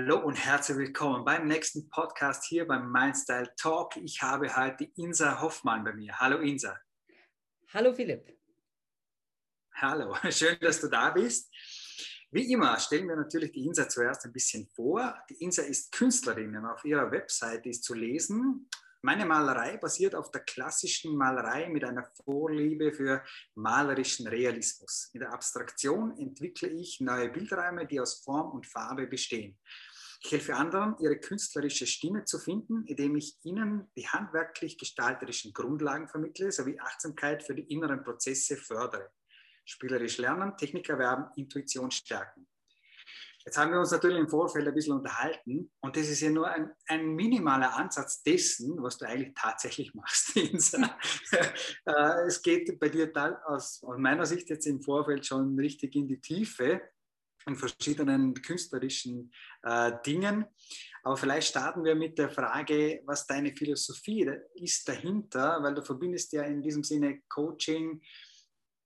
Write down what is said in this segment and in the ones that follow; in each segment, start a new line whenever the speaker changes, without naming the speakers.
Hallo und herzlich willkommen beim nächsten Podcast hier beim Mindstyle Talk. Ich habe heute Insa Hoffmann bei mir. Hallo Insa.
Hallo Philipp.
Hallo, schön, dass du da bist. Wie immer stellen wir natürlich die Insa zuerst ein bisschen vor. Die Insa ist Künstlerin und auf ihrer Website ist zu lesen. Meine Malerei basiert auf der klassischen Malerei mit einer Vorliebe für malerischen Realismus. In der Abstraktion entwickle ich neue Bildräume, die aus Form und Farbe bestehen. Ich helfe anderen, ihre künstlerische Stimme zu finden, indem ich ihnen die handwerklich-gestalterischen Grundlagen vermittle sowie Achtsamkeit für die inneren Prozesse fördere. Spielerisch lernen, Technik erwerben, Intuition stärken. Jetzt haben wir uns natürlich im Vorfeld ein bisschen unterhalten und das ist ja nur ein, ein minimaler Ansatz dessen, was du eigentlich tatsächlich machst. Äh, es geht bei dir aus, aus meiner Sicht jetzt im Vorfeld schon richtig in die Tiefe in verschiedenen künstlerischen äh, Dingen. Aber vielleicht starten wir mit der Frage, was deine Philosophie ist dahinter, weil du verbindest ja in diesem Sinne Coaching,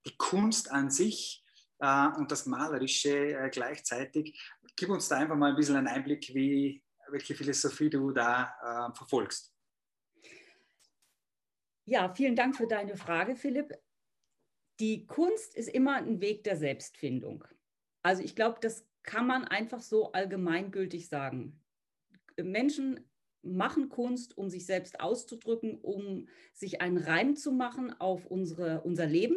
die Kunst an sich äh, und das Malerische äh, gleichzeitig. Gib uns da einfach mal ein bisschen einen Einblick, wie, welche Philosophie du da äh, verfolgst.
Ja, vielen Dank für deine Frage, Philipp. Die Kunst ist immer ein Weg der Selbstfindung. Also ich glaube, das kann man einfach so allgemeingültig sagen. Menschen machen Kunst, um sich selbst auszudrücken, um sich einen Reim zu machen auf unsere, unser Leben,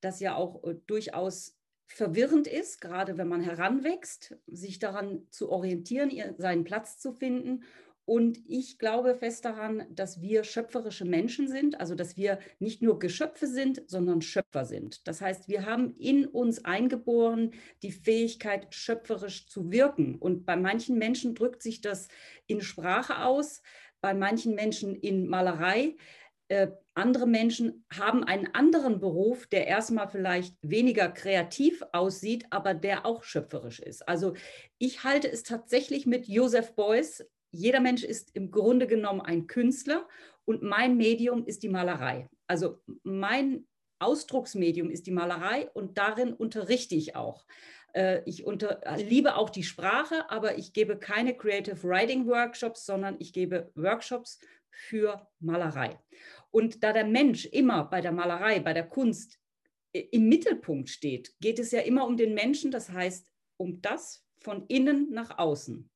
das ja auch äh, durchaus verwirrend ist, gerade wenn man heranwächst, sich daran zu orientieren, seinen Platz zu finden. Und ich glaube fest daran, dass wir schöpferische Menschen sind, also dass wir nicht nur Geschöpfe sind, sondern Schöpfer sind. Das heißt, wir haben in uns eingeboren die Fähigkeit, schöpferisch zu wirken. Und bei manchen Menschen drückt sich das in Sprache aus, bei manchen Menschen in Malerei. Äh, andere Menschen haben einen anderen Beruf, der erstmal vielleicht weniger kreativ aussieht, aber der auch schöpferisch ist. Also ich halte es tatsächlich mit Joseph Beuys. Jeder Mensch ist im Grunde genommen ein Künstler und mein Medium ist die Malerei. Also mein Ausdrucksmedium ist die Malerei und darin unterrichte ich auch. Äh, ich unter, liebe auch die Sprache, aber ich gebe keine Creative Writing Workshops, sondern ich gebe Workshops für Malerei. Und da der Mensch immer bei der Malerei, bei der Kunst im Mittelpunkt steht, geht es ja immer um den Menschen, das heißt um das von innen nach außen.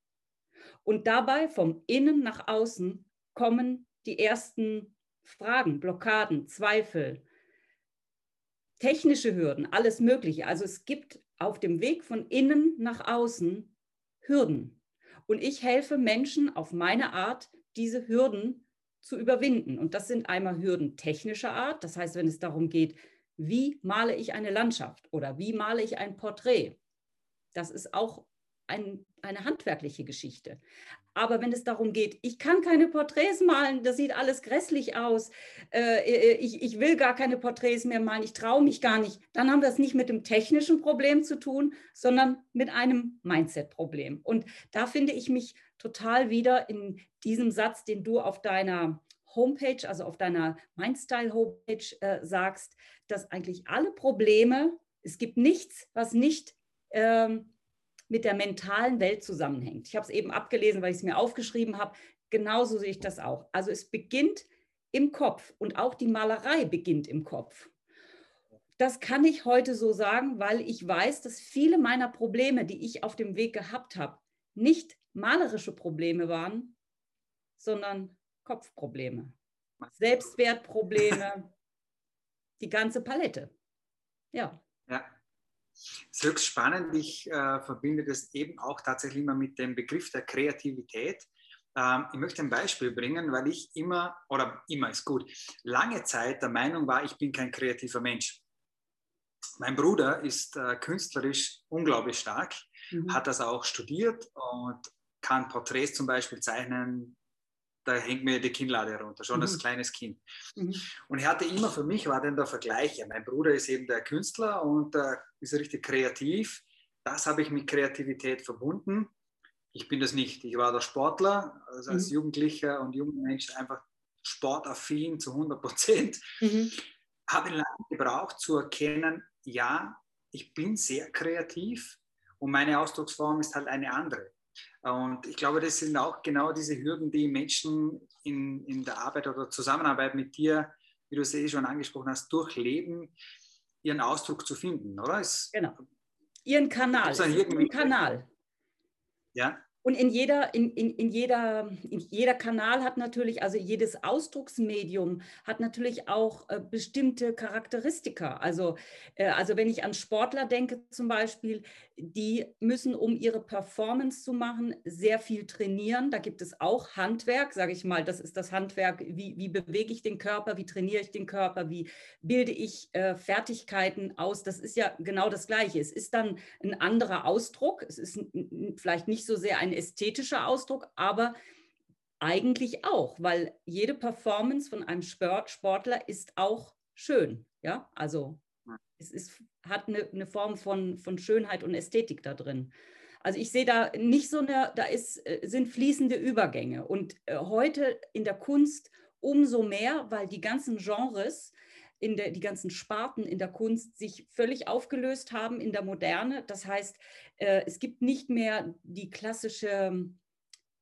Und dabei vom Innen nach außen kommen die ersten Fragen, Blockaden, Zweifel, technische Hürden, alles Mögliche. Also es gibt auf dem Weg von innen nach außen Hürden. Und ich helfe Menschen auf meine Art, diese Hürden zu überwinden. Und das sind einmal Hürden technischer Art, das heißt, wenn es darum geht, wie male ich eine Landschaft oder wie male ich ein Porträt. Das ist auch ein, eine handwerkliche Geschichte. Aber wenn es darum geht, ich kann keine Porträts malen, das sieht alles grässlich aus, äh, äh, ich, ich will gar keine Porträts mehr malen, ich traue mich gar nicht, dann haben wir es nicht mit dem technischen Problem zu tun, sondern mit einem Mindset-Problem. Und da finde ich mich total wieder in diesem Satz, den du auf deiner Homepage, also auf deiner Mindstyle-Homepage äh, sagst, dass eigentlich alle Probleme, es gibt nichts, was nicht ähm, mit der mentalen Welt zusammenhängt. Ich habe es eben abgelesen, weil ich es mir aufgeschrieben habe. Genauso sehe ich das auch. Also es beginnt im Kopf und auch die Malerei beginnt im Kopf. Das kann ich heute so sagen, weil ich weiß, dass viele meiner Probleme, die ich auf dem Weg gehabt habe, nicht malerische Probleme waren, sondern Kopfprobleme, Selbstwertprobleme, die ganze Palette. Ja.
Ja. Es ist höchst spannend. Ich äh, verbinde das eben auch tatsächlich immer mit dem Begriff der Kreativität. Ähm, ich möchte ein Beispiel bringen, weil ich immer, oder immer ist gut, lange Zeit der Meinung war, ich bin kein kreativer Mensch. Mein Bruder ist äh, künstlerisch unglaublich stark, mhm. hat das auch studiert und kann Porträts zum Beispiel zeichnen, da hängt mir die Kinnlade herunter, schon mhm. als kleines Kind. Mhm. Und ich hatte immer für mich, war dann der Vergleich, mein Bruder ist eben der Künstler und äh, ist richtig kreativ. Das habe ich mit Kreativität verbunden. Ich bin das nicht. Ich war der Sportler, also als mhm. Jugendlicher und junger Mensch einfach sportaffin zu 100 Prozent. Mhm. Habe lange gebraucht zu erkennen, ja, ich bin sehr kreativ und meine Ausdrucksform ist halt eine andere. Und ich glaube, das sind auch genau diese Hürden, die Menschen in, in der Arbeit oder Zusammenarbeit mit dir, wie du es eh schon angesprochen hast, durchleben, ihren Ausdruck zu finden, oder? Es,
genau. Ihren Kanal. Ihren Kanal.
Ja.
Und in jeder, in, in, in, jeder, in jeder Kanal hat natürlich, also jedes Ausdrucksmedium hat natürlich auch äh, bestimmte Charakteristika. Also, äh, also wenn ich an Sportler denke zum Beispiel, die müssen, um ihre Performance zu machen, sehr viel trainieren. Da gibt es auch Handwerk, sage ich mal. Das ist das Handwerk, wie, wie bewege ich den Körper, wie trainiere ich den Körper, wie bilde ich äh, Fertigkeiten aus. Das ist ja genau das Gleiche. Es ist dann ein anderer Ausdruck. Es ist vielleicht nicht so sehr ein ästhetischer Ausdruck, aber eigentlich auch, weil jede Performance von einem Sport, Sportler ist auch schön. Ja, also es ist, hat eine, eine Form von, von Schönheit und Ästhetik da drin. Also ich sehe da nicht so eine, da ist, äh, sind fließende Übergänge. Und äh, heute in der Kunst umso mehr, weil die ganzen Genres, in der, die ganzen Sparten in der Kunst sich völlig aufgelöst haben in der Moderne. Das heißt, äh, es gibt nicht mehr die klassische,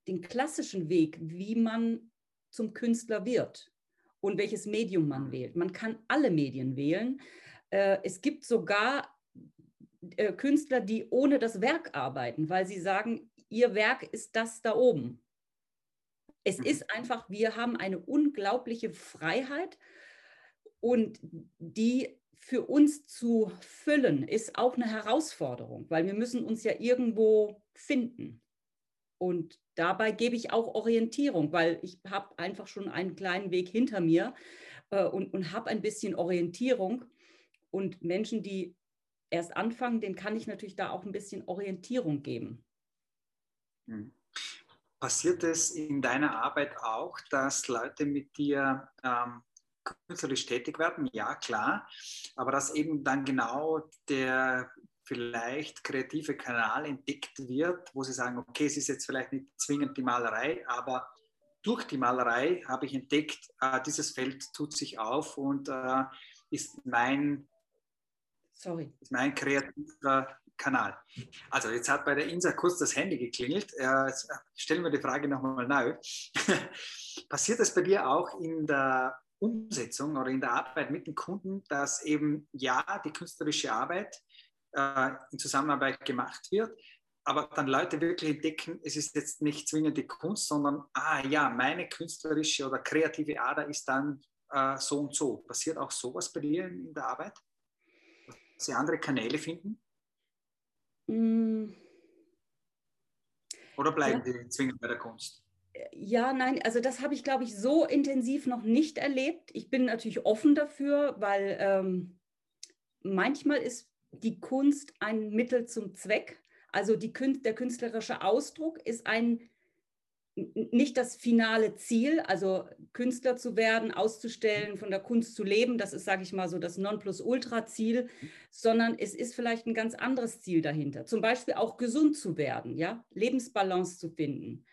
den klassischen Weg, wie man zum Künstler wird und welches Medium man wählt. Man kann alle Medien wählen. Äh, es gibt sogar äh, Künstler, die ohne das Werk arbeiten, weil sie sagen, ihr Werk ist das da oben. Es mhm. ist einfach, wir haben eine unglaubliche Freiheit und die für uns zu füllen, ist auch eine Herausforderung, weil wir müssen uns ja irgendwo finden. Und dabei gebe ich auch Orientierung, weil ich habe einfach schon einen kleinen Weg hinter mir äh, und, und habe ein bisschen Orientierung. Und Menschen, die erst anfangen, denen kann ich natürlich da auch ein bisschen Orientierung geben.
Hm. Passiert es in deiner Arbeit auch, dass Leute mit dir ähm, künstlerisch tätig werden? Ja, klar. Aber dass eben dann genau der vielleicht kreative Kanal entdeckt wird, wo sie sagen, okay, es ist jetzt vielleicht nicht zwingend die Malerei, aber durch die Malerei habe ich entdeckt, äh, dieses Feld tut sich auf und äh, ist mein Sorry. Das ist mein kreativer Kanal. Also jetzt hat bei der Insa kurz das Handy geklingelt. Äh, stellen wir die Frage nochmal neu. Passiert es bei dir auch in der Umsetzung oder in der Arbeit mit den Kunden, dass eben ja die künstlerische Arbeit äh, in Zusammenarbeit gemacht wird, aber dann Leute wirklich entdecken, es ist jetzt nicht zwingend die Kunst, sondern ah ja, meine künstlerische oder kreative Ader ist dann äh, so und so. Passiert auch sowas bei dir in, der Arbeit? Sie andere Kanäle finden? Mm. Oder bleiben ja. die zwingend bei der Kunst?
Ja, nein, also das habe ich, glaube ich, so intensiv noch nicht erlebt. Ich bin natürlich offen dafür, weil ähm, manchmal ist die Kunst ein Mittel zum Zweck. Also die, der künstlerische Ausdruck ist ein nicht das finale Ziel, also Künstler zu werden, auszustellen, von der Kunst zu leben, das ist, sage ich mal, so das Nonplusultra-Ziel, sondern es ist vielleicht ein ganz anderes Ziel dahinter. Zum Beispiel auch gesund zu werden, ja, Lebensbalance zu finden.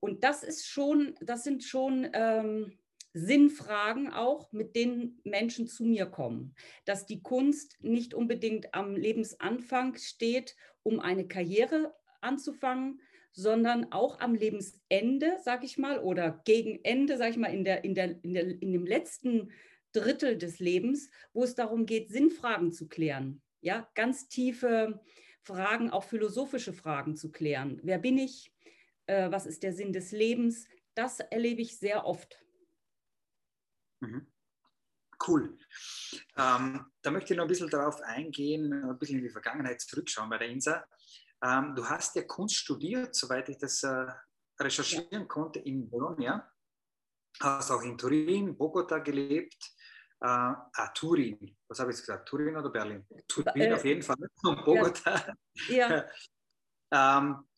Und das ist schon, das sind schon ähm, Sinnfragen auch, mit denen Menschen zu mir kommen. Dass die Kunst nicht unbedingt am Lebensanfang steht, um eine Karriere anzufangen, sondern auch am Lebensende, sage ich mal, oder gegen Ende, sage ich mal, in, der, in, der, in, der, in dem letzten Drittel des Lebens, wo es darum geht, Sinnfragen zu klären. Ja, ganz tiefe Fragen, auch philosophische Fragen zu klären. Wer bin ich? Äh, was ist der Sinn des Lebens? Das erlebe ich sehr oft.
Mhm. Cool. Ähm, da möchte ich noch ein bisschen darauf eingehen, ein bisschen in die Vergangenheit zurückschauen bei der INSA. Ähm, du hast ja Kunst studiert, soweit ich das äh, recherchieren ja. konnte, in Bologna. Hast auch in Turin, Bogota gelebt. Äh, ah, Turin. Was habe ich jetzt gesagt? Turin oder Berlin? Turin äh, auf jeden Fall. Und Bogota. Ja. ja. ähm,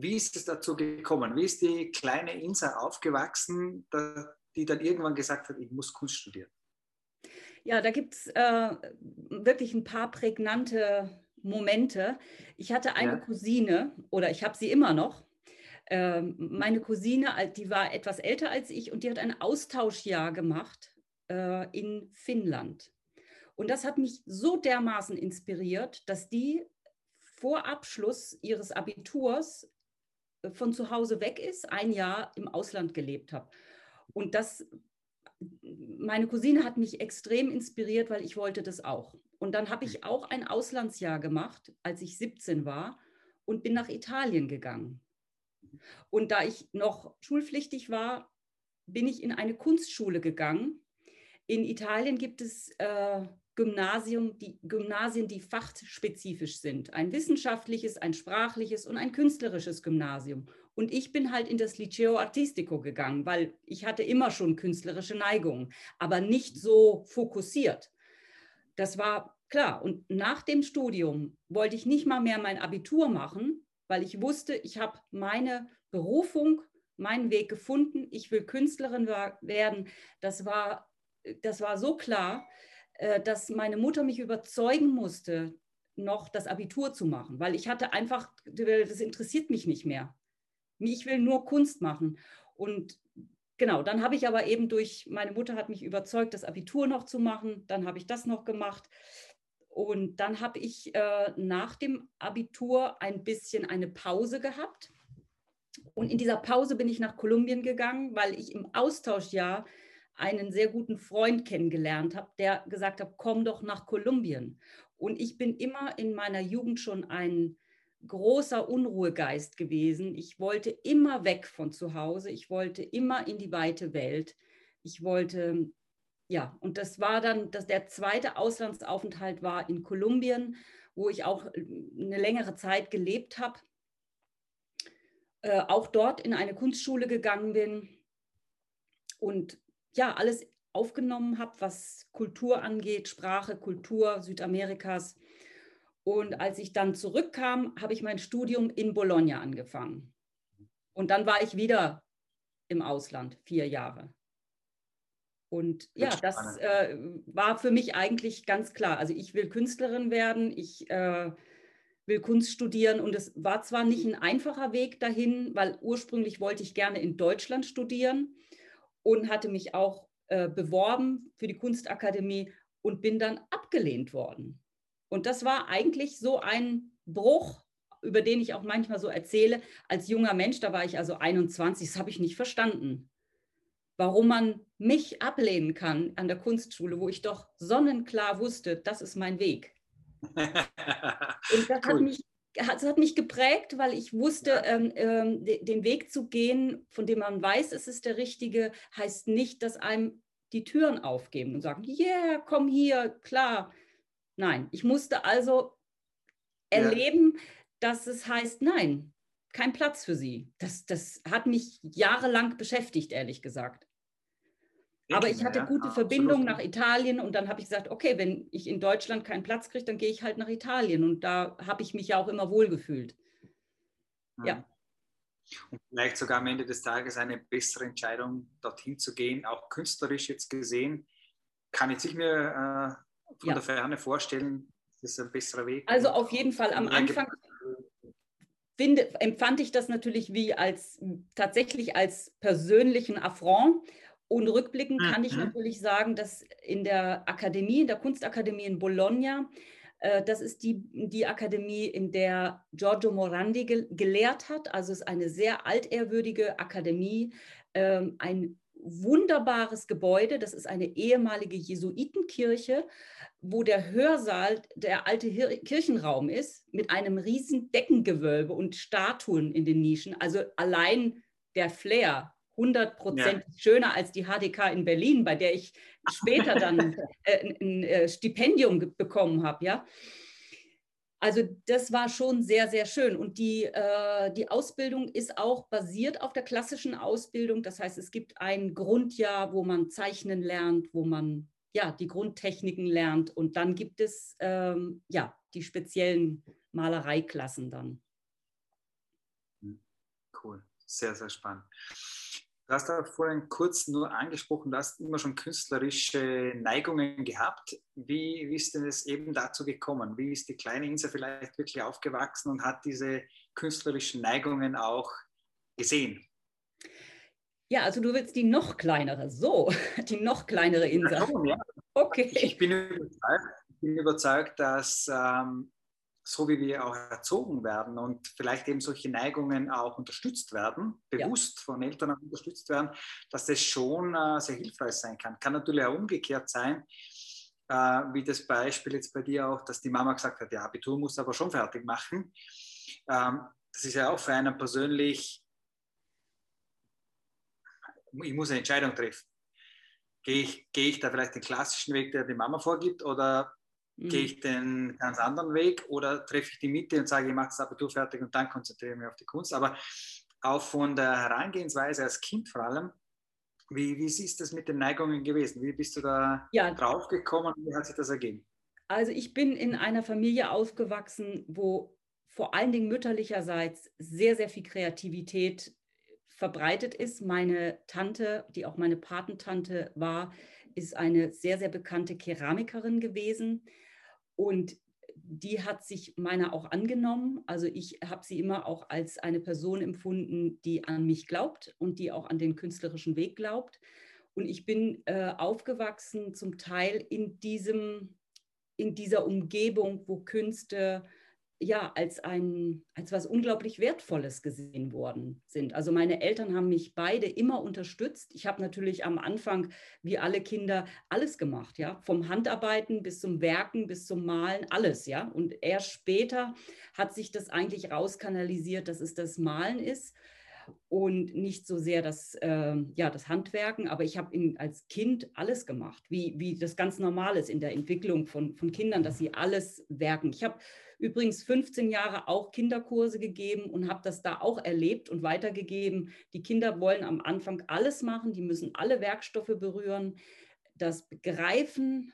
wie ist es dazu gekommen? Wie ist die kleine Insa aufgewachsen, die dann irgendwann gesagt hat, ich muss Kunst studieren?
Ja, da gibt es äh, wirklich ein paar prägnante Momente. Ich hatte eine ja. Cousine oder ich habe sie immer noch. Ähm, meine Cousine, die war etwas älter als ich und die hat ein Austauschjahr gemacht äh, in Finnland. Und das hat mich so dermaßen inspiriert, dass die vor Abschluss ihres Abiturs von zu Hause weg ist, ein Jahr im Ausland gelebt habe. Und das, meine Cousine hat mich extrem inspiriert, weil ich wollte das auch. Und dann habe ich auch ein Auslandsjahr gemacht, als ich 17 war und bin nach Italien gegangen. Und da ich noch schulpflichtig war, bin ich in eine Kunstschule gegangen. In Italien gibt es äh, Gymnasium, die, Gymnasien, die fachspezifisch sind. Ein wissenschaftliches, ein sprachliches und ein künstlerisches Gymnasium. Und ich bin halt in das Liceo Artistico gegangen, weil ich hatte immer schon künstlerische Neigungen, aber nicht so fokussiert. Das war klar. Und nach dem Studium wollte ich nicht mal mehr mein Abitur machen, weil ich wusste, ich habe meine Berufung, meinen Weg gefunden. Ich will Künstlerin werden. Das war, das war so klar, dass meine Mutter mich überzeugen musste, noch das Abitur zu machen, weil ich hatte einfach, das interessiert mich nicht mehr. Ich will nur Kunst machen. Und genau, dann habe ich aber eben durch, meine Mutter hat mich überzeugt, das Abitur noch zu machen. Dann habe ich das noch gemacht. Und dann habe ich äh, nach dem Abitur ein bisschen eine Pause gehabt. Und in dieser Pause bin ich nach Kolumbien gegangen, weil ich im Austauschjahr einen sehr guten Freund kennengelernt habe, der gesagt hat, komm doch nach Kolumbien. Und ich bin immer in meiner Jugend schon ein großer Unruhegeist gewesen. Ich wollte immer weg von zu Hause. Ich wollte immer in die weite Welt. Ich wollte ja, und das war dann, dass der zweite Auslandsaufenthalt war in Kolumbien, wo ich auch äh, eine längere Zeit gelebt habe. Äh, auch dort in eine Kunstschule gegangen bin und ja, alles aufgenommen habe, was Kultur angeht, Sprache, Kultur Südamerikas. Und als ich dann zurückkam, habe ich mein Studium in Bologna angefangen. Und dann war ich wieder im Ausland, vier Jahre. Und ja, das äh, war für mich eigentlich ganz klar. Also ich will Künstlerin werden, ich äh, will Kunst studieren und es war zwar nicht ein einfacher Weg dahin, weil ursprünglich wollte ich gerne in Deutschland studieren und hatte mich auch äh, beworben für die Kunstakademie und bin dann abgelehnt worden. Und das war eigentlich so ein Bruch, über den ich auch manchmal so erzähle. Als junger Mensch, da war ich also 21, das habe ich nicht verstanden warum man mich ablehnen kann an der Kunstschule, wo ich doch sonnenklar wusste, das ist mein Weg. Und das, cool. hat mich, das hat mich geprägt, weil ich wusste, ähm, ähm, den Weg zu gehen, von dem man weiß, es ist der richtige, heißt nicht, dass einem die Türen aufgeben und sagen, yeah, komm hier, klar. Nein, ich musste also erleben, ja. dass es heißt, nein, kein Platz für sie. Das, das hat mich jahrelang beschäftigt, ehrlich gesagt. Aber ich hatte gute ja, Verbindungen nach Italien und dann habe ich gesagt, okay, wenn ich in Deutschland keinen Platz kriege, dann gehe ich halt nach Italien. Und da habe ich mich ja auch immer wohlgefühlt. Ja.
Mhm. Und vielleicht sogar am Ende des Tages eine bessere Entscheidung, dorthin zu gehen, auch künstlerisch jetzt gesehen. Kann ich mir äh, von ja. der Ferne vorstellen, das ist ein besserer Weg.
Also auf jeden Fall am Anfang finde, empfand ich das natürlich wie als tatsächlich als persönlichen Affront und rückblickend kann ich mhm. natürlich sagen, dass in der Akademie, in der Kunstakademie in Bologna, äh, das ist die, die Akademie, in der Giorgio Morandi ge gelehrt hat. Also es ist eine sehr altehrwürdige Akademie, ähm, ein wunderbares Gebäude. Das ist eine ehemalige Jesuitenkirche, wo der Hörsaal der alte Hir Kirchenraum ist, mit einem riesen Deckengewölbe und Statuen in den Nischen. Also allein der Flair 100 Prozent ja. schöner als die HDK in Berlin, bei der ich später dann äh, ein äh, Stipendium bekommen habe, ja. Also das war schon sehr, sehr schön. Und die, äh, die Ausbildung ist auch basiert auf der klassischen Ausbildung. Das heißt, es gibt ein Grundjahr, wo man zeichnen lernt, wo man ja die Grundtechniken lernt. Und dann gibt es ähm, ja die speziellen Malereiklassen dann.
Cool, sehr, sehr spannend. Du hast da vorhin kurz nur angesprochen, du hast immer schon künstlerische Neigungen gehabt. Wie, wie ist denn es eben dazu gekommen? Wie ist die kleine Insa vielleicht wirklich aufgewachsen und hat diese künstlerischen Neigungen auch gesehen?
Ja, also du willst die noch kleinere, so, die noch kleinere Insa. Ja,
Okay. Ich bin überzeugt, ich bin überzeugt dass ähm, so wie wir auch erzogen werden und vielleicht eben solche Neigungen auch unterstützt werden, bewusst ja. von Eltern auch unterstützt werden, dass das schon äh, sehr hilfreich sein kann. Kann natürlich auch umgekehrt sein, äh, wie das Beispiel jetzt bei dir auch, dass die Mama gesagt hat, ja, Abitur muss aber schon fertig machen. Ähm, das ist ja auch für einen persönlich, ich muss eine Entscheidung treffen. Gehe ich, gehe ich da vielleicht den klassischen Weg, der die Mama vorgibt, oder Mhm. Gehe ich den ganz anderen Weg oder treffe ich die Mitte und sage, ich mache das Abitur fertig und dann konzentriere ich mich auf die Kunst. Aber auch von der Herangehensweise als Kind vor allem, wie, wie ist das mit den Neigungen gewesen? Wie bist du da ja. draufgekommen und wie hat sich das ergeben?
Also ich bin in einer Familie aufgewachsen, wo vor allen Dingen mütterlicherseits sehr, sehr viel Kreativität verbreitet ist. Meine Tante, die auch meine Patentante war, ist eine sehr, sehr bekannte Keramikerin gewesen. Und die hat sich meiner auch angenommen. Also ich habe sie immer auch als eine Person empfunden, die an mich glaubt und die auch an den künstlerischen Weg glaubt. Und ich bin äh, aufgewachsen zum Teil in diesem, in dieser Umgebung, wo Künste ja, als ein, als was unglaublich Wertvolles gesehen worden sind. Also meine Eltern haben mich beide immer unterstützt. Ich habe natürlich am Anfang, wie alle Kinder, alles gemacht, ja, vom Handarbeiten bis zum Werken, bis zum Malen, alles, ja. Und erst später hat sich das eigentlich rauskanalisiert, dass es das Malen ist und nicht so sehr das, äh, ja, das Handwerken, aber ich habe als Kind alles gemacht, wie, wie das ganz normal ist in der Entwicklung von, von Kindern, dass sie alles werken. Ich habe übrigens 15 Jahre auch Kinderkurse gegeben und habe das da auch erlebt und weitergegeben. Die Kinder wollen am Anfang alles machen, die müssen alle Werkstoffe berühren. Das Begreifen,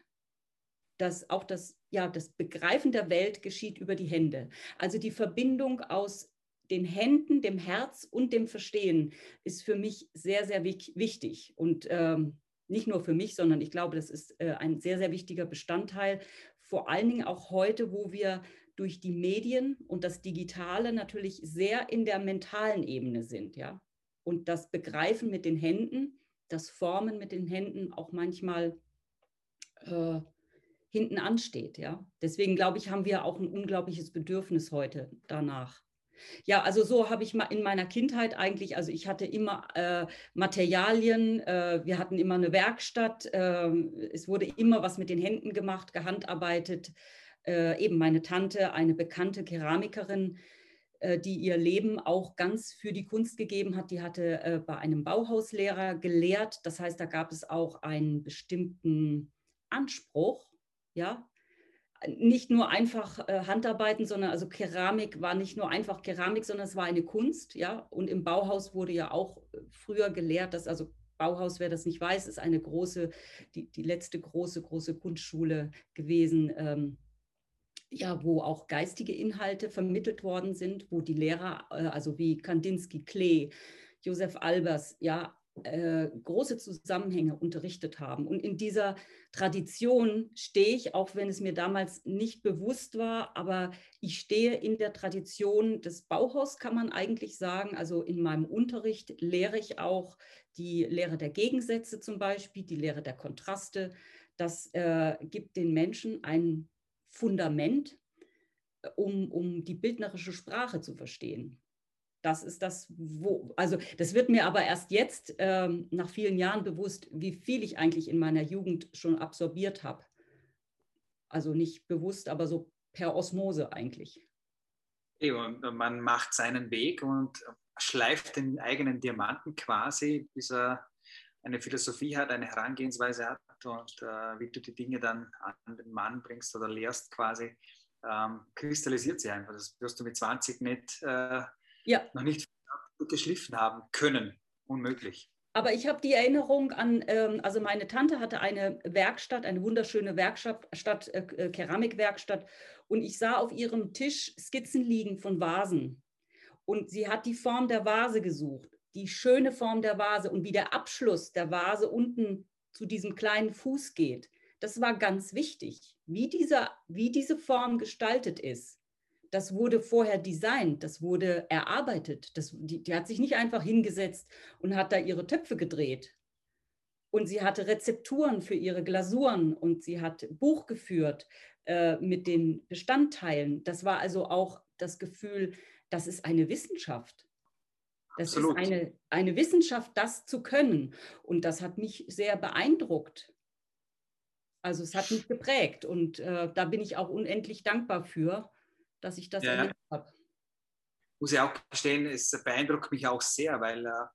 das auch das, ja, das Begreifen der Welt geschieht über die Hände. Also die Verbindung aus den Händen, dem Herz und dem Verstehen ist für mich sehr, sehr wichtig. Und ähm, nicht nur für mich, sondern ich glaube, das ist äh, ein sehr, sehr wichtiger Bestandteil. Vor allen Dingen auch heute, wo wir durch die Medien und das Digitale natürlich sehr in der mentalen Ebene sind, ja. Und das Begreifen mit den Händen, das Formen mit den Händen auch manchmal äh, hinten ansteht, ja. Deswegen glaube ich, haben wir auch ein unglaubliches Bedürfnis heute danach. Ja, also so habe ich in meiner Kindheit eigentlich, also ich hatte immer äh, Materialien, äh, wir hatten immer eine Werkstatt, äh, es wurde immer was mit den Händen gemacht, gehandarbeitet äh, eben meine Tante, eine bekannte Keramikerin, äh, die ihr Leben auch ganz für die Kunst gegeben hat. Die hatte äh, bei einem Bauhauslehrer gelehrt. Das heißt, da gab es auch einen bestimmten Anspruch, ja, nicht nur einfach äh, Handarbeiten, sondern also Keramik war nicht nur einfach Keramik, sondern es war eine Kunst, ja. Und im Bauhaus wurde ja auch äh, früher gelehrt, dass also Bauhaus, wer das nicht weiß, ist eine große, die, die letzte große, große Kunstschule gewesen. Ähm, ja, wo auch geistige Inhalte vermittelt worden sind, wo die Lehrer, äh, also wie Kandinsky, Klee, Josef Albers, ja, äh, große Zusammenhänge unterrichtet haben. Und in dieser Tradition stehe ich, auch wenn es mir damals nicht bewusst war, aber ich stehe in der Tradition des Bauhaus, kann man eigentlich sagen. Also in meinem Unterricht lehre ich auch die Lehre der Gegensätze zum Beispiel, die Lehre der Kontraste. Das äh, gibt den Menschen ein Fundament, äh, um, um die bildnerische Sprache zu verstehen. Das ist das, wo, also das wird mir aber erst jetzt ähm, nach vielen Jahren bewusst, wie viel ich eigentlich in meiner Jugend schon absorbiert habe. Also nicht bewusst, aber so per Osmose eigentlich.
man macht seinen Weg und schleift den eigenen Diamanten quasi, bis er eine Philosophie hat, eine Herangehensweise hat und äh, wie du die Dinge dann an den Mann bringst oder lehrst quasi, ähm, kristallisiert sie einfach. Das wirst du mit 20 nicht, äh, ja. noch nicht geschliffen haben können. Unmöglich.
Aber ich habe die Erinnerung an, ähm, also meine Tante hatte eine Werkstatt, eine wunderschöne Werkstatt, Stadt, äh, äh Keramikwerkstatt. Und ich sah auf ihrem Tisch Skizzen liegen von Vasen. Und sie hat die Form der Vase gesucht, die schöne Form der Vase und wie der Abschluss der Vase unten zu diesem kleinen Fuß geht. Das war ganz wichtig, wie, dieser, wie diese Form gestaltet ist. Das wurde vorher designt, das wurde erarbeitet. Das, die, die hat sich nicht einfach hingesetzt und hat da ihre Töpfe gedreht. Und sie hatte Rezepturen für ihre Glasuren und sie hat Buch geführt äh, mit den Bestandteilen. Das war also auch das Gefühl, das ist eine Wissenschaft. Das Absolut. ist eine, eine Wissenschaft, das zu können. Und das hat mich sehr beeindruckt. Also es hat mich geprägt und äh, da bin ich auch unendlich dankbar für, dass ich das ja. erlebt habe.
Muss ich auch gestehen, es beeindruckt mich auch sehr, weil äh,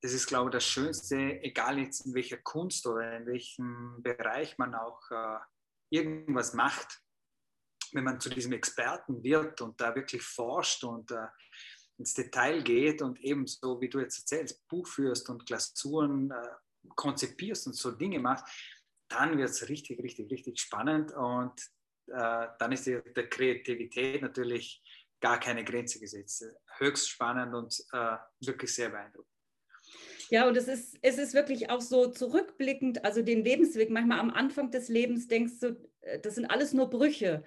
das ist, glaube ich, das Schönste, egal jetzt in welcher Kunst oder in welchem Bereich man auch äh, irgendwas macht, wenn man zu diesem Experten wird und da wirklich forscht und äh, ins Detail geht und ebenso, wie du jetzt erzählst, Buch führst und Glasuren äh, konzipierst und so Dinge machst, dann wird es richtig, richtig, richtig spannend und äh, dann ist die, der Kreativität natürlich gar keine Grenze gesetzt. Höchst spannend und äh, wirklich sehr beeindruckend.
Ja, und es ist, es ist wirklich auch so zurückblickend, also den Lebensweg. Manchmal am Anfang des Lebens denkst du, äh, das sind alles nur Brüche.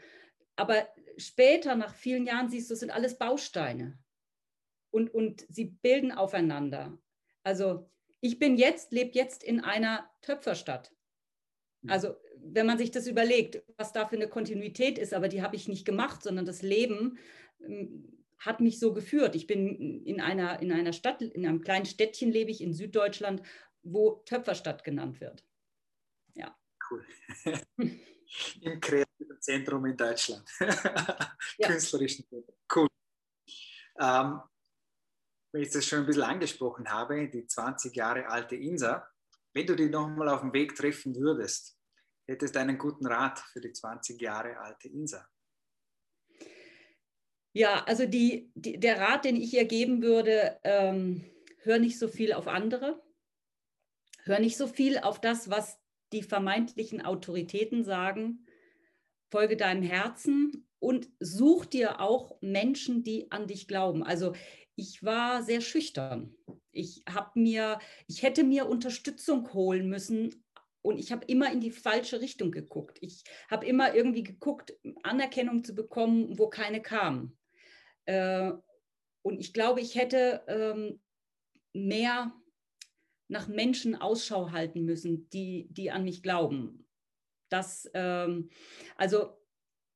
Aber später, nach vielen Jahren, siehst du, es sind alles Bausteine. Und, und sie bilden aufeinander. Also ich bin jetzt, lebe jetzt in einer Töpferstadt. Mhm. Also wenn man sich das überlegt, was da für eine Kontinuität ist, aber die habe ich nicht gemacht, sondern das Leben ähm, hat mich so geführt. Ich bin in einer, in einer Stadt, in einem kleinen Städtchen lebe ich in Süddeutschland, wo Töpferstadt genannt wird. Ja.
Cool. Im kreativen Zentrum in Deutschland. ja. Künstlerischen Zentrum. Cool. Ähm, wenn ich das schon ein bisschen angesprochen habe, die 20 Jahre alte Insa, wenn du die nochmal auf dem Weg treffen würdest, hättest du einen guten Rat für die 20 Jahre alte Insa?
Ja, also die, die, der Rat, den ich ihr geben würde, ähm, hör nicht so viel auf andere, hör nicht so viel auf das, was die vermeintlichen Autoritäten sagen, folge deinem Herzen und such dir auch Menschen, die an dich glauben. Also ich war sehr schüchtern. Ich habe mir, ich hätte mir Unterstützung holen müssen und ich habe immer in die falsche Richtung geguckt. Ich habe immer irgendwie geguckt, Anerkennung zu bekommen, wo keine kam. Äh, und ich glaube, ich hätte ähm, mehr nach Menschen Ausschau halten müssen, die, die an mich glauben. Das, ähm, also,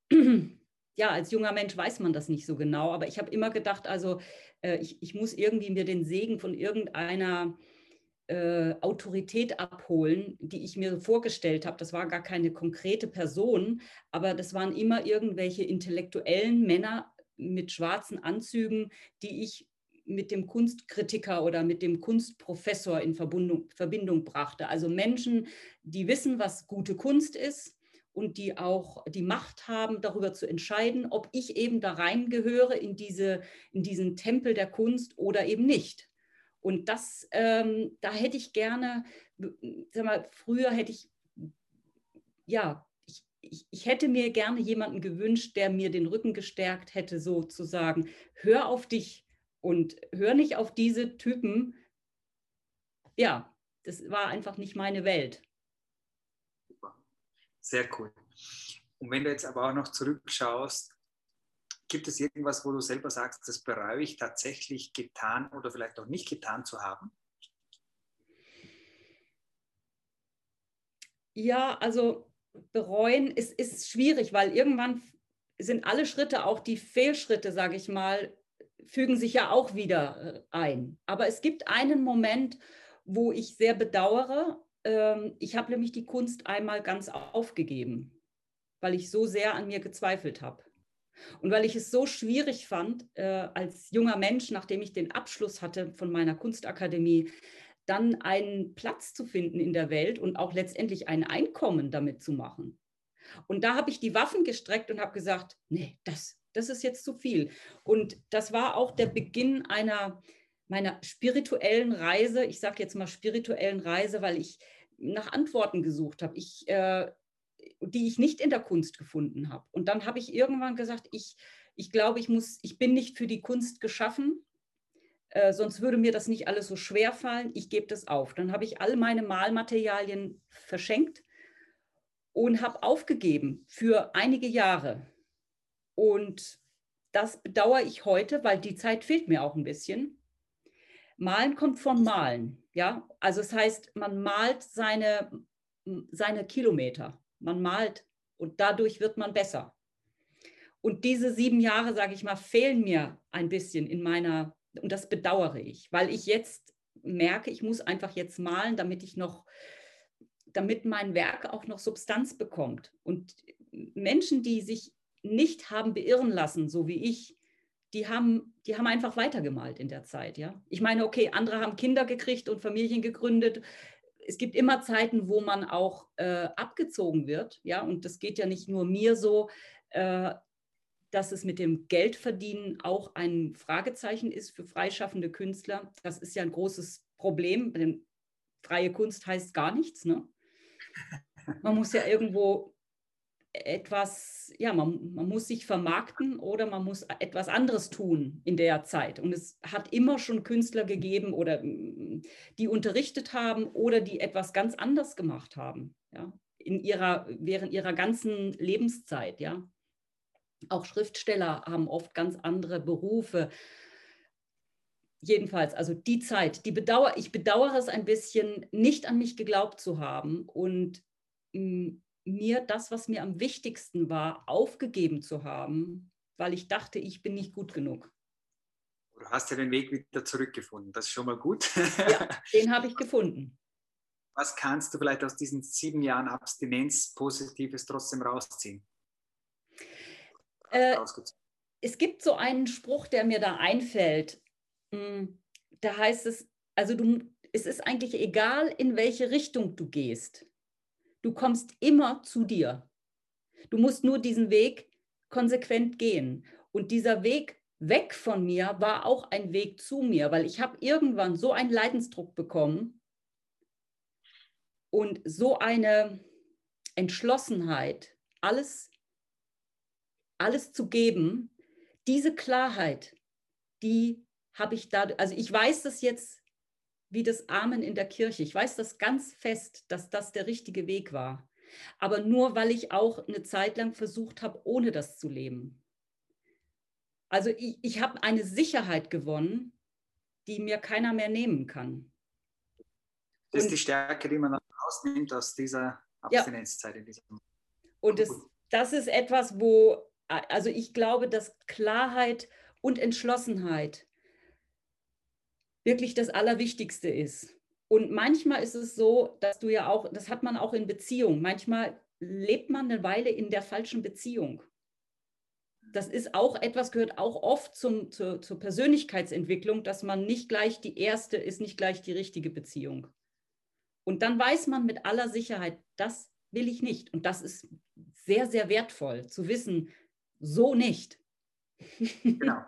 ja, als junger Mensch weiß man das nicht so genau, aber ich habe immer gedacht, also äh, ich, ich muss irgendwie mir den Segen von irgendeiner äh, Autorität abholen, die ich mir vorgestellt habe. Das war gar keine konkrete Person, aber das waren immer irgendwelche intellektuellen Männer, mit schwarzen Anzügen, die ich mit dem Kunstkritiker oder mit dem Kunstprofessor in Verbindung, Verbindung brachte. Also Menschen, die wissen, was gute Kunst ist und die auch die Macht haben, darüber zu entscheiden, ob ich eben da reingehöre in, diese, in diesen Tempel der Kunst oder eben nicht. Und das, ähm, da hätte ich gerne, sag mal, früher hätte ich ja ich, ich, hätte mir gerne jemanden gewünscht, der mir den Rücken gestärkt hätte, sozusagen. Hör auf dich und hör nicht auf diese Typen. Ja, das war einfach nicht meine Welt.
Sehr cool. Und wenn du jetzt aber auch noch zurückschaust, gibt es irgendwas, wo du selber sagst, das bereue ich tatsächlich getan oder vielleicht auch nicht getan zu haben?
Ja, also bereuen ist, ist schwierig, weil irgendwann sind alle Schritte, auch die Fehlschritte, sage ich mal, fügen sich ja auch wieder äh, ein. Aber es gibt einen Moment, wo ich sehr bedauere. Ähm, ich habe nämlich die Kunst einmal ganz aufgegeben, weil ich so sehr an mir gezweifelt habe. Und weil ich es so schwierig fand, äh, als junger Mensch, nachdem ich den Abschluss hatte von meiner Kunstakademie, dann einen Platz zu finden in der Welt und auch letztendlich ein Einkommen damit zu machen. Und da habe ich die Waffen gestreckt und habe gesagt, nee, das, das ist jetzt zu viel. Und das war auch der Beginn einer meiner spirituellen Reise. Ich sage jetzt mal spirituellen Reise, weil ich nach Antworten gesucht habe, äh, die ich nicht in der Kunst gefunden habe. Und dann habe ich irgendwann gesagt, ich, ich glaube, ich muss, ich bin nicht für die Kunst geschaffen äh, sonst würde mir das nicht alles so schwer fallen. Ich gebe das auf. Dann habe ich all meine Malmaterialien verschenkt und habe aufgegeben für einige Jahre. Und das bedauere ich heute, weil die Zeit fehlt mir auch ein bisschen. Malen kommt vom Malen. Ja, also es das heißt, man malt seine, seine Kilometer. Man malt und dadurch wird man besser. Und diese sieben Jahre, sage ich mal, fehlen mir ein bisschen in meiner, und das bedauere ich, weil ich jetzt merke, ich muss einfach jetzt malen, damit ich noch, damit mein Werk auch noch Substanz bekommt. Und Menschen, die sich nicht haben beirren lassen, so wie ich, die haben, die haben einfach weitergemalt in der Zeit. Ja? Ich meine, okay, andere haben Kinder gekriegt und Familien gegründet. Es gibt immer Zeiten, wo man auch äh, abgezogen wird. Ja? Und das geht ja nicht nur mir so, äh, dass es mit dem Geldverdienen auch ein Fragezeichen ist für freischaffende Künstler. Das ist ja ein großes Problem, denn freie Kunst heißt gar nichts. Ne? Man muss ja irgendwo etwas, ja, man, man muss sich vermarkten oder man muss etwas anderes tun in der Zeit. Und es hat immer schon Künstler gegeben oder mm, die unterrichtet haben oder die etwas ganz anders gemacht haben, ja, in ihrer, während ihrer ganzen Lebenszeit, ja. Auch Schriftsteller haben oft ganz andere Berufe. Jedenfalls, also die Zeit, die bedauere, ich bedauere es ein bisschen, nicht an mich geglaubt zu haben und mm, mir das, was mir am wichtigsten war, aufgegeben zu haben, weil ich dachte, ich bin nicht gut genug.
Du hast ja den Weg wieder zurückgefunden. Das ist schon mal gut.
Ja, den habe ich gefunden.
Was kannst du vielleicht aus diesen sieben Jahren Abstinenz Positives trotzdem rausziehen?
Äh, es gibt so einen Spruch, der mir da einfällt. Hm, da heißt es, also du, es ist eigentlich egal, in welche Richtung du gehst. Du kommst immer zu dir. Du musst nur diesen Weg konsequent gehen. Und dieser Weg weg von mir war auch ein Weg zu mir, weil ich habe irgendwann so einen Leidensdruck bekommen und so eine Entschlossenheit, alles alles zu geben, diese Klarheit, die habe ich da, also ich weiß das jetzt wie das Amen in der Kirche. Ich weiß das ganz fest, dass das der richtige Weg war. Aber nur weil ich auch eine Zeit lang versucht habe, ohne das zu leben. Also ich, ich habe eine Sicherheit gewonnen, die mir keiner mehr nehmen kann.
Das ist die Stärke, die man rausnimmt aus dieser Abstinenzzeit. Ja.
Und das, das ist etwas, wo also ich glaube, dass Klarheit und Entschlossenheit wirklich das Allerwichtigste ist. Und manchmal ist es so, dass du ja auch, das hat man auch in Beziehungen, manchmal lebt man eine Weile in der falschen Beziehung. Das ist auch etwas, gehört auch oft zum, zur, zur Persönlichkeitsentwicklung, dass man nicht gleich die erste ist, nicht gleich die richtige Beziehung. Und dann weiß man mit aller Sicherheit, das will ich nicht. Und das ist sehr, sehr wertvoll zu wissen, so nicht.
genau.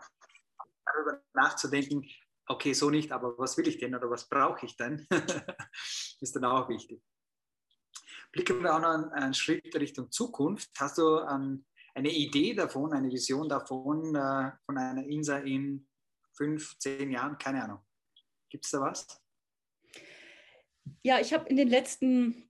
Darüber nachzudenken, okay, so nicht, aber was will ich denn oder was brauche ich denn, ist dann auch wichtig. Blicken wir auch noch einen, Schritt Richtung Zukunft. Hast du ähm, eine Idee davon, eine Vision davon, äh, von einer INSA in fünf, zehn Jahren? Keine Ahnung. Gibt es da was?
Ja, ich habe in den letzten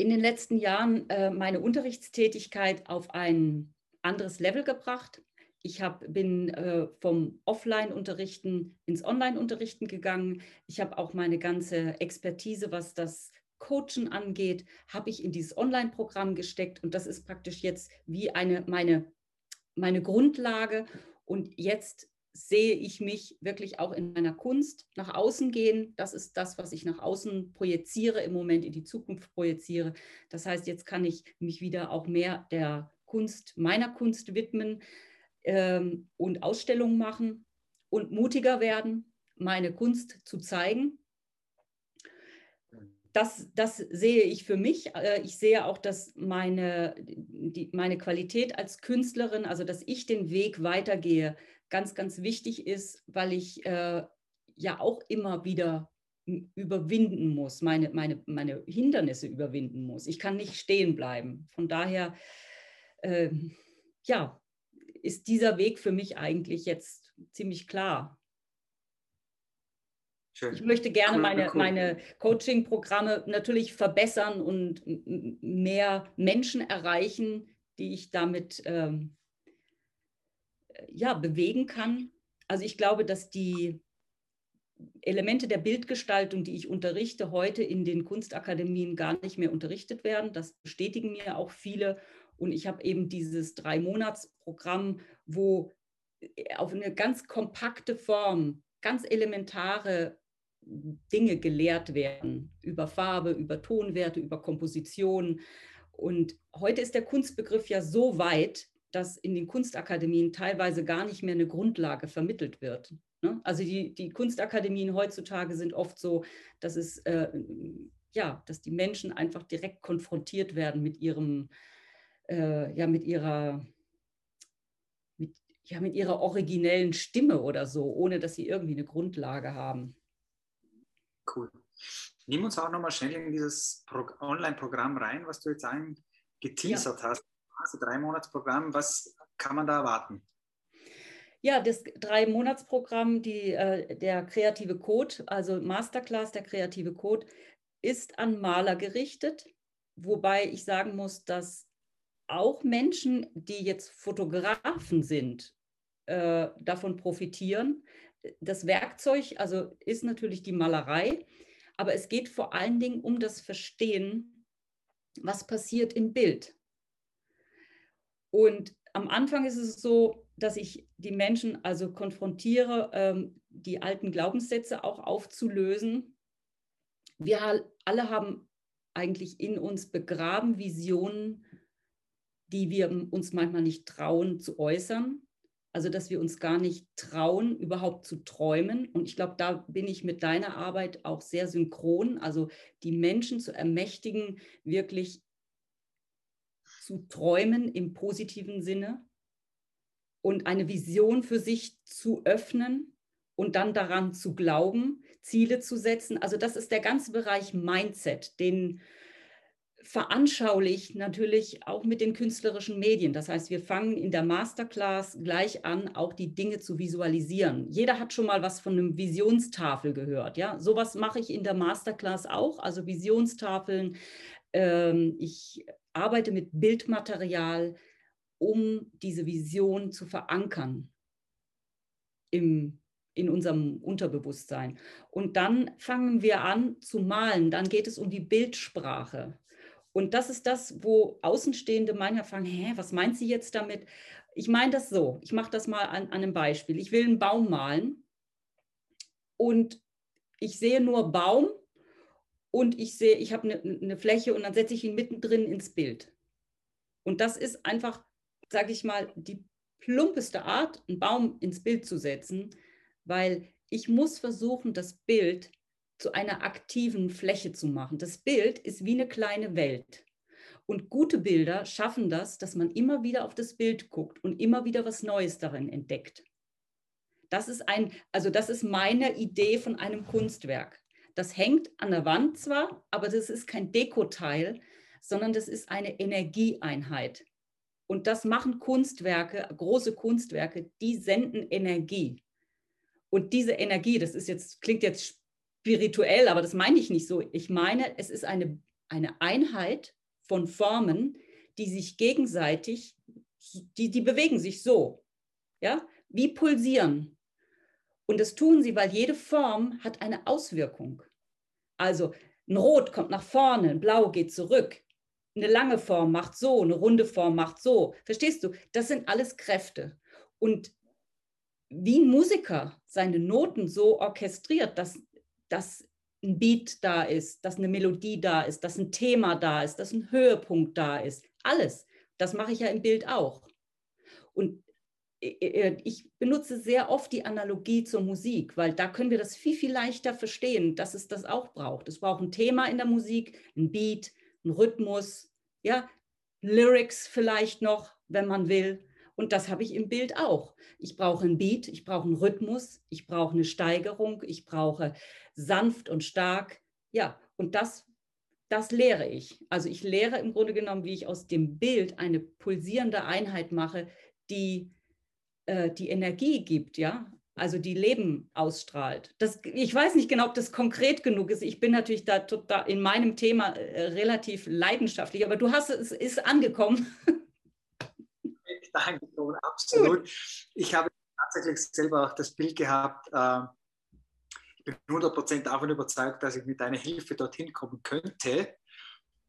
in den letzten Jahren äh, meine Unterrichtstätigkeit auf ein anderes Level gebracht. Ich hab, bin äh, vom Offline-Unterrichten ins Online-Unterrichten gegangen. Ich habe auch meine ganze Expertise, was das Coachen angeht, habe ich in dieses Online-Programm gesteckt und das ist praktisch jetzt wie eine meine, meine Grundlage. Und jetzt sehe ich mich wirklich auch in meiner Kunst nach außen gehen. Das ist das, was ich nach außen projiziere, im Moment in die Zukunft projiziere. Das heißt, jetzt kann ich mich wieder auch mehr der Kunst, meiner Kunst widmen ähm, und Ausstellungen machen und mutiger werden, meine Kunst zu zeigen. Das, das sehe ich für mich. Äh, ich sehe auch, dass meine, die, meine Qualität als Künstlerin, also dass ich den Weg weitergehe, ganz, ganz wichtig ist, weil ich äh, ja auch immer wieder überwinden muss, meine, meine, meine Hindernisse überwinden muss. Ich kann nicht stehen bleiben. Von daher äh, ja, ist dieser Weg für mich eigentlich jetzt ziemlich klar. Schön. Ich möchte gerne cool, meine, cool. meine Coaching-Programme natürlich verbessern und mehr Menschen erreichen, die ich damit ähm, ja, bewegen kann. Also ich glaube, dass die, Elemente der Bildgestaltung, die ich unterrichte, heute in den Kunstakademien gar nicht mehr unterrichtet werden. Das bestätigen mir auch viele. Und ich habe eben dieses Drei-Monats-Programm, wo äh, auf eine ganz kompakte Form ganz elementare Dinge gelehrt werden, über Farbe, über Tonwerte, über Komposition. Und heute ist der Kunstbegriff ja so weit, dass in den Kunstakademien teilweise gar nicht mehr eine Grundlage vermittelt wird. Ne? Also die, die Kunstakademien heutzutage sind oft so, dass es äh, ja, dass die Menschen einfach direkt konfrontiert werden mit ihrem, äh, ja, mit ihrer, mit, ja, mit ihrer originellen Stimme oder so, ohne dass sie irgendwie eine Grundlage haben.
Cool. Nimm uns auch nochmal schnell in dieses Online-Programm rein, was du jetzt angeteasert ja. hast. Also drei Monatsprogramm, was kann man da erwarten?
Ja, das Drei-Monats-Programm, äh, der kreative Code, also Masterclass, der kreative Code, ist an Maler gerichtet, wobei ich sagen muss, dass auch Menschen, die jetzt Fotografen sind, äh, davon profitieren. Das Werkzeug also ist natürlich die Malerei, aber es geht vor allen Dingen um das Verstehen, was passiert im Bild. Und am Anfang ist es so, dass ich die Menschen also konfrontiere, ähm, die alten Glaubenssätze auch aufzulösen. Wir alle haben eigentlich in uns begraben Visionen, die wir uns manchmal nicht trauen zu äußern. Also, dass wir uns gar nicht trauen, überhaupt zu träumen. Und ich glaube, da bin ich mit deiner Arbeit auch sehr synchron. Also, die Menschen zu ermächtigen, wirklich zu träumen im positiven Sinne und eine Vision für sich zu öffnen und dann daran zu glauben, Ziele zu setzen. Also, das ist der ganze Bereich Mindset, den veranschaulicht natürlich auch mit den künstlerischen Medien. Das heißt, wir fangen in der Masterclass gleich an, auch die Dinge zu visualisieren. Jeder hat schon mal was von einem Visionstafel gehört. Ja, sowas mache ich in der Masterclass auch, also Visionstafeln. Ähm, ich arbeite mit Bildmaterial, um diese Vision zu verankern im in unserem Unterbewusstsein. Und dann fangen wir an zu malen. Dann geht es um die Bildsprache. Und das ist das, wo Außenstehende manchmal fragen, hä, was meint sie jetzt damit? Ich meine das so, ich mache das mal an, an einem Beispiel. Ich will einen Baum malen und ich sehe nur Baum und ich sehe, ich habe eine, eine Fläche und dann setze ich ihn mittendrin ins Bild. Und das ist einfach, sage ich mal, die plumpeste Art, einen Baum ins Bild zu setzen, weil ich muss versuchen, das Bild zu einer aktiven Fläche zu machen. Das Bild ist wie eine kleine Welt. Und gute Bilder schaffen das, dass man immer wieder auf das Bild guckt und immer wieder was Neues darin entdeckt. Das ist ein, also das ist meine Idee von einem Kunstwerk. Das hängt an der Wand zwar, aber das ist kein Dekoteil, sondern das ist eine Energieeinheit. Und das machen Kunstwerke, große Kunstwerke, die senden Energie. Und diese Energie, das ist jetzt, klingt jetzt spirituell, aber das meine ich nicht so. Ich meine, es ist eine, eine Einheit von Formen, die sich gegenseitig, die, die bewegen sich so, ja, wie pulsieren. Und das tun sie, weil jede Form hat eine Auswirkung. Also ein Rot kommt nach vorne, ein Blau geht zurück. Eine lange Form macht so, eine runde Form macht so. Verstehst du? Das sind alles Kräfte. Und wie ein Musiker seine Noten so orchestriert, dass dass ein Beat da ist, dass eine Melodie da ist, dass ein Thema da ist, dass ein Höhepunkt da ist. Alles. Das mache ich ja im Bild auch. Und äh, äh, ich benutze sehr oft die Analogie zur Musik, weil da können wir das viel, viel leichter verstehen, dass es das auch braucht. Es braucht ein Thema in der Musik, ein Beat, ein Rhythmus, ja, Lyrics vielleicht noch, wenn man will. Und das habe ich im Bild auch. Ich brauche ein Beat, ich brauche einen Rhythmus, ich brauche eine Steigerung, ich brauche sanft und stark. Ja, und das, das lehre ich. Also ich lehre im Grunde genommen, wie ich aus dem Bild eine pulsierende Einheit mache, die äh, die Energie gibt, ja, also die Leben ausstrahlt. Das, ich weiß nicht genau, ob das konkret genug ist. Ich bin natürlich da total in meinem Thema äh, relativ leidenschaftlich, aber du hast es ist angekommen.
Danke, absolut. Ich habe tatsächlich selber auch das Bild gehabt. Äh, ich bin 100% davon überzeugt, dass ich mit deiner Hilfe dorthin kommen könnte.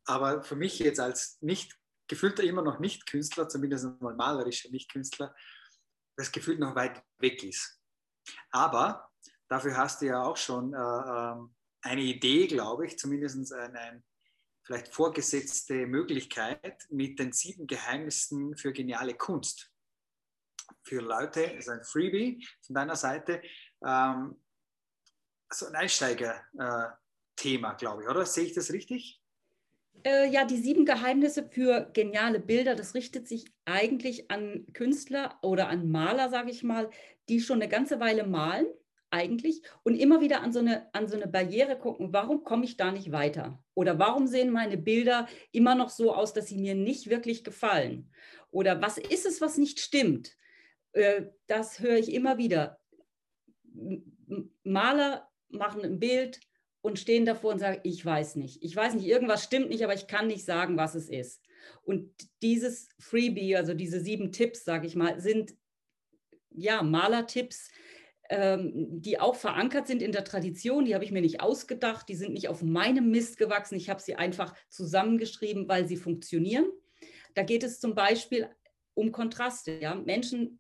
Aber für mich jetzt als nicht gefühlter immer noch nicht Künstler, zumindest mal malerischer Nicht-Künstler, das Gefühl noch weit weg ist. Aber dafür hast du ja auch schon äh, ähm, eine Idee, glaube ich, zumindest eine vielleicht vorgesetzte Möglichkeit mit den sieben Geheimnissen für geniale Kunst. Für Leute, ist ein Freebie von deiner Seite, ähm, so ein Einsteiger-Thema, äh, glaube ich, oder? Sehe ich das richtig?
Äh, ja, die sieben Geheimnisse für geniale Bilder, das richtet sich eigentlich an Künstler oder an Maler, sage ich mal, die schon eine ganze Weile malen, eigentlich, und immer wieder an so eine, an so eine Barriere gucken, warum komme ich da nicht weiter? Oder warum sehen meine Bilder immer noch so aus, dass sie mir nicht wirklich gefallen? Oder was ist es, was nicht stimmt? Äh, das höre ich immer wieder. Maler machen ein Bild, und stehen davor und sagen, ich weiß nicht. Ich weiß nicht, irgendwas stimmt nicht, aber ich kann nicht sagen, was es ist. Und dieses Freebie, also diese sieben Tipps, sage ich mal, sind ja Malertipps, die auch verankert sind in der Tradition. Die habe ich mir nicht ausgedacht, die sind nicht auf meinem Mist gewachsen. Ich habe sie einfach zusammengeschrieben, weil sie funktionieren. Da geht es zum Beispiel um Kontraste. Ja? Menschen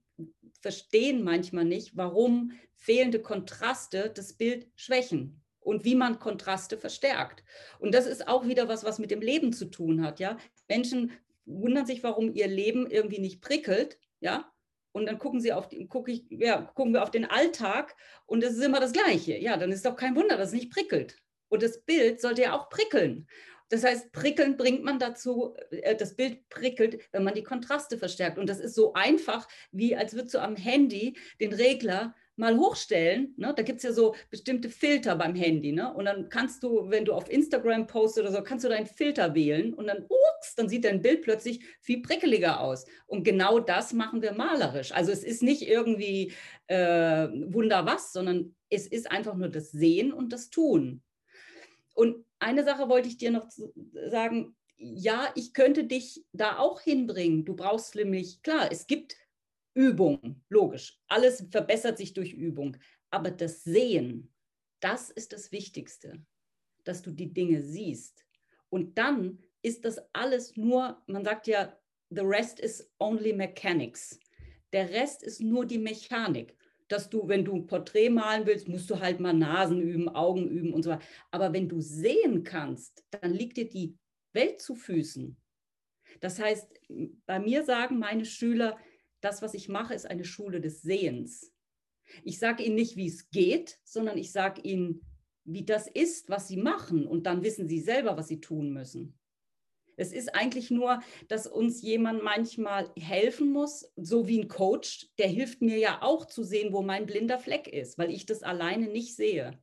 verstehen manchmal nicht, warum fehlende Kontraste das Bild schwächen und wie man Kontraste verstärkt. Und das ist auch wieder was, was mit dem Leben zu tun hat. Ja? Menschen wundern sich, warum ihr Leben irgendwie nicht prickelt. Ja? Und dann gucken, sie auf die, guck ich, ja, gucken wir auf den Alltag und es ist immer das Gleiche. Ja, dann ist doch kein Wunder, dass es nicht prickelt. Und das Bild sollte ja auch prickeln. Das heißt, prickeln bringt man dazu, äh, das Bild prickelt, wenn man die Kontraste verstärkt. Und das ist so einfach, wie als würdest du am Handy den Regler mal hochstellen. Ne? Da gibt es ja so bestimmte Filter beim Handy. Ne? Und dann kannst du, wenn du auf Instagram postest oder so, kannst du deinen Filter wählen und dann, ups, dann sieht dein Bild plötzlich viel prickeliger aus. Und genau das machen wir malerisch. Also es ist nicht irgendwie äh, Wunder was, sondern es ist einfach nur das Sehen und das Tun. Und eine Sache wollte ich dir noch sagen, ja, ich könnte dich da auch hinbringen. Du brauchst nämlich, klar, es gibt Übung, logisch. Alles verbessert sich durch Übung. Aber das Sehen, das ist das Wichtigste, dass du die Dinge siehst. Und dann ist das alles nur, man sagt ja, the rest is only mechanics. Der Rest ist nur die Mechanik. Dass du, wenn du ein Porträt malen willst, musst du halt mal Nasen üben, Augen üben und so weiter. Aber wenn du sehen kannst, dann liegt dir die Welt zu Füßen. Das heißt, bei mir sagen meine Schüler, das, was ich mache, ist eine Schule des Sehens. Ich sage ihnen nicht, wie es geht, sondern ich sage ihnen, wie das ist, was sie machen. Und dann wissen sie selber, was sie tun müssen. Es ist eigentlich nur, dass uns jemand manchmal helfen muss, so wie ein Coach, der hilft mir ja auch zu sehen, wo mein blinder Fleck ist, weil ich das alleine nicht sehe.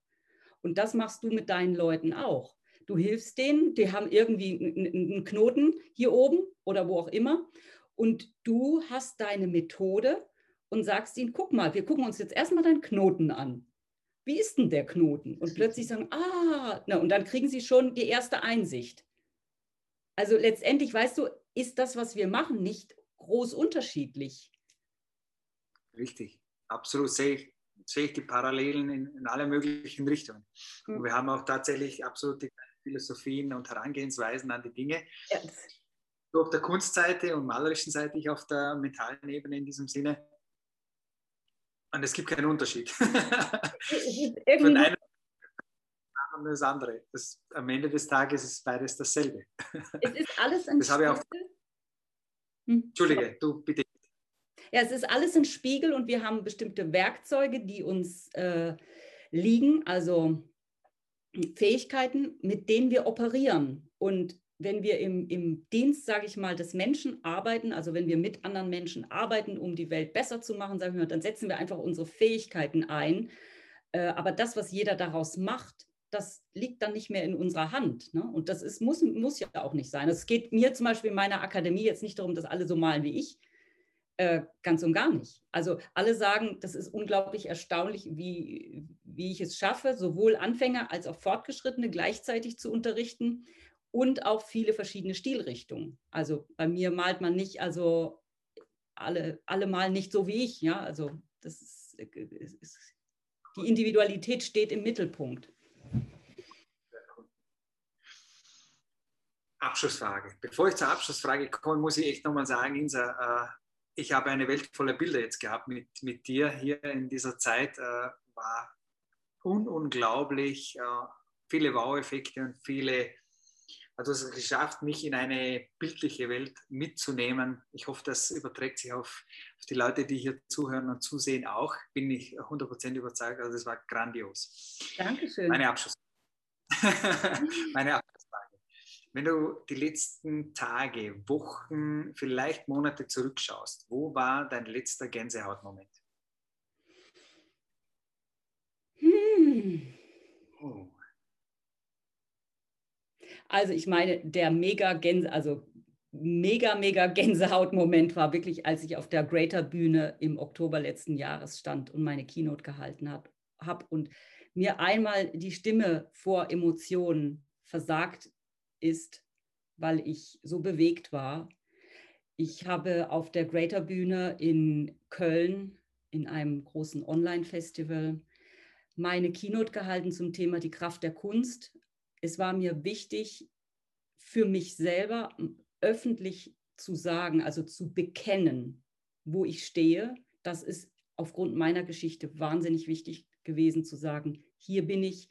Und das machst du mit deinen Leuten auch. Du hilfst denen, die haben irgendwie einen Knoten hier oben oder wo auch immer und du hast deine Methode und sagst ihnen, guck mal, wir gucken uns jetzt erstmal deinen Knoten an. Wie ist denn der Knoten? Und plötzlich sagen, ah, na, und dann kriegen sie schon die erste Einsicht. Also letztendlich, weißt du, ist das, was wir machen, nicht groß unterschiedlich.
Richtig, absolut sehe ich, sehe ich die Parallelen in, in alle möglichen Richtungen. Und hm. wir haben auch tatsächlich absolute Philosophien und Herangehensweisen an die Dinge. Ja, Auf der Kunstseite und malerischen Seite, ich auf der mentalen Ebene in diesem Sinne. Und es gibt keinen Unterschied. Von einem und das andere. Das, am Ende des Tages ist beides dasselbe.
Es ist alles ein das Spiegel. Auch,
hm. Entschuldige, du bitte.
Ja, es ist alles ein Spiegel und wir haben bestimmte Werkzeuge, die uns äh, liegen, also Fähigkeiten, mit denen wir operieren. Und wenn wir im, im Dienst, sage ich mal, des Menschen arbeiten, also wenn wir mit anderen Menschen arbeiten, um die Welt besser zu machen, sagen wir, dann setzen wir einfach unsere Fähigkeiten ein. Äh, aber das, was jeder daraus macht, das liegt dann nicht mehr in unserer Hand. Ne? Und das ist, muss, muss ja auch nicht sein. Es geht mir zum Beispiel in meiner Akademie jetzt nicht darum, dass alle so malen wie ich. Äh, ganz und gar nicht. Also alle sagen, das ist unglaublich erstaunlich, wie, wie ich es schaffe, sowohl Anfänger als auch Fortgeschrittene gleichzeitig zu unterrichten und auch viele verschiedene Stilrichtungen. Also bei mir malt man nicht, also alle, alle malen nicht so wie ich, ja, also das ist, ist Die Individualität steht im Mittelpunkt.
Abschlussfrage. Bevor ich zur Abschlussfrage komme, muss ich echt nochmal sagen, Insa, äh, ich habe eine Welt voller Bilder jetzt gehabt mit, mit dir hier in dieser Zeit. Äh, war un unglaublich, äh, viele Wow-Effekte und viele, also es geschafft, mich in eine bildliche Welt mitzunehmen. Ich hoffe, das überträgt sich auf, auf die Leute, die hier zuhören und zusehen auch. Bin ich 100% überzeugt. Also das war grandios.
Dankeschön.
Meine Abschluss. Meine Abschluss wenn du die letzten Tage, Wochen, vielleicht Monate zurückschaust, wo war dein letzter Gänsehautmoment?
Hm. Oh. Also ich meine, der mega Gänse, also mega, mega Gänsehautmoment war wirklich, als ich auf der Greater Bühne im Oktober letzten Jahres stand und meine Keynote gehalten habe hab und mir einmal die Stimme vor Emotionen versagt ist, weil ich so bewegt war. Ich habe auf der Greater Bühne in Köln in einem großen Online-Festival meine Keynote gehalten zum Thema die Kraft der Kunst. Es war mir wichtig, für mich selber öffentlich zu sagen, also zu bekennen, wo ich stehe. Das ist aufgrund meiner Geschichte wahnsinnig wichtig gewesen zu sagen, hier bin ich,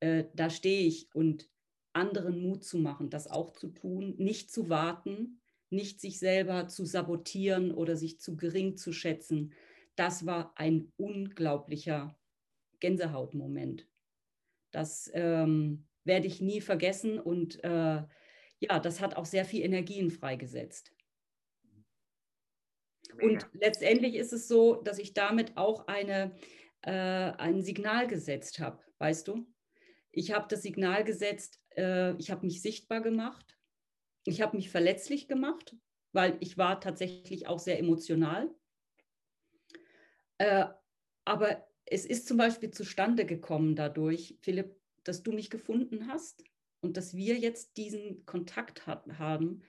äh, da stehe ich und anderen Mut zu machen, das auch zu tun, nicht zu warten, nicht sich selber zu sabotieren oder sich zu gering zu schätzen. Das war ein unglaublicher Gänsehautmoment. Das ähm, werde ich nie vergessen und äh, ja, das hat auch sehr viel Energien freigesetzt. Und letztendlich ist es so, dass ich damit auch eine, äh, ein Signal gesetzt habe, weißt du? Ich habe das Signal gesetzt, äh, ich habe mich sichtbar gemacht, ich habe mich verletzlich gemacht, weil ich war tatsächlich auch sehr emotional. Äh, aber es ist zum Beispiel zustande gekommen dadurch, Philipp, dass du mich gefunden hast und dass wir jetzt diesen Kontakt hat, haben,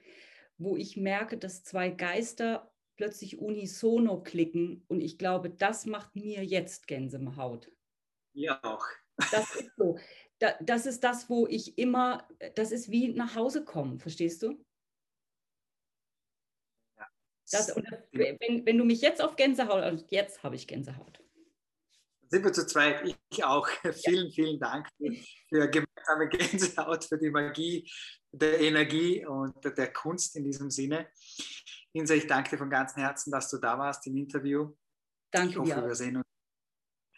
wo ich merke, dass zwei Geister plötzlich unisono klicken und ich glaube, das macht mir jetzt Gänsehaut.
Ja auch.
Das ist so da, das ist das, wo ich immer, das ist wie nach Hause kommen, verstehst du? Ja. Das, wenn, wenn du mich jetzt auf Gänsehaut, also jetzt habe ich Gänsehaut.
Sind wir zu zweit, ich auch. vielen, vielen Dank für gemeinsame Gänsehaut, für die Magie der Energie und der Kunst in diesem Sinne. Insa, ich danke dir von ganzem Herzen, dass du da warst im Interview.
Danke
ich hoffe,
dir.
Wir sehen uns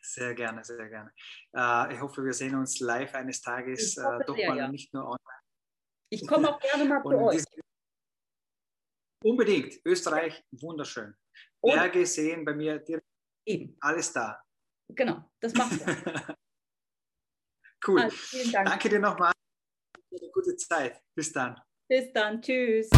sehr gerne, sehr gerne. Äh, ich hoffe, wir sehen uns live eines Tages äh, doch sehr, mal ja. nicht nur online.
Ich komme auch gerne mal zu euch.
Unbedingt. Österreich, wunderschön. Und Berge sehen bei mir direkt. Eben. Alles da.
Genau, das machen wir.
cool. Also, Dank. Danke dir nochmal. Eine gute Zeit. Bis dann.
Bis dann. Tschüss.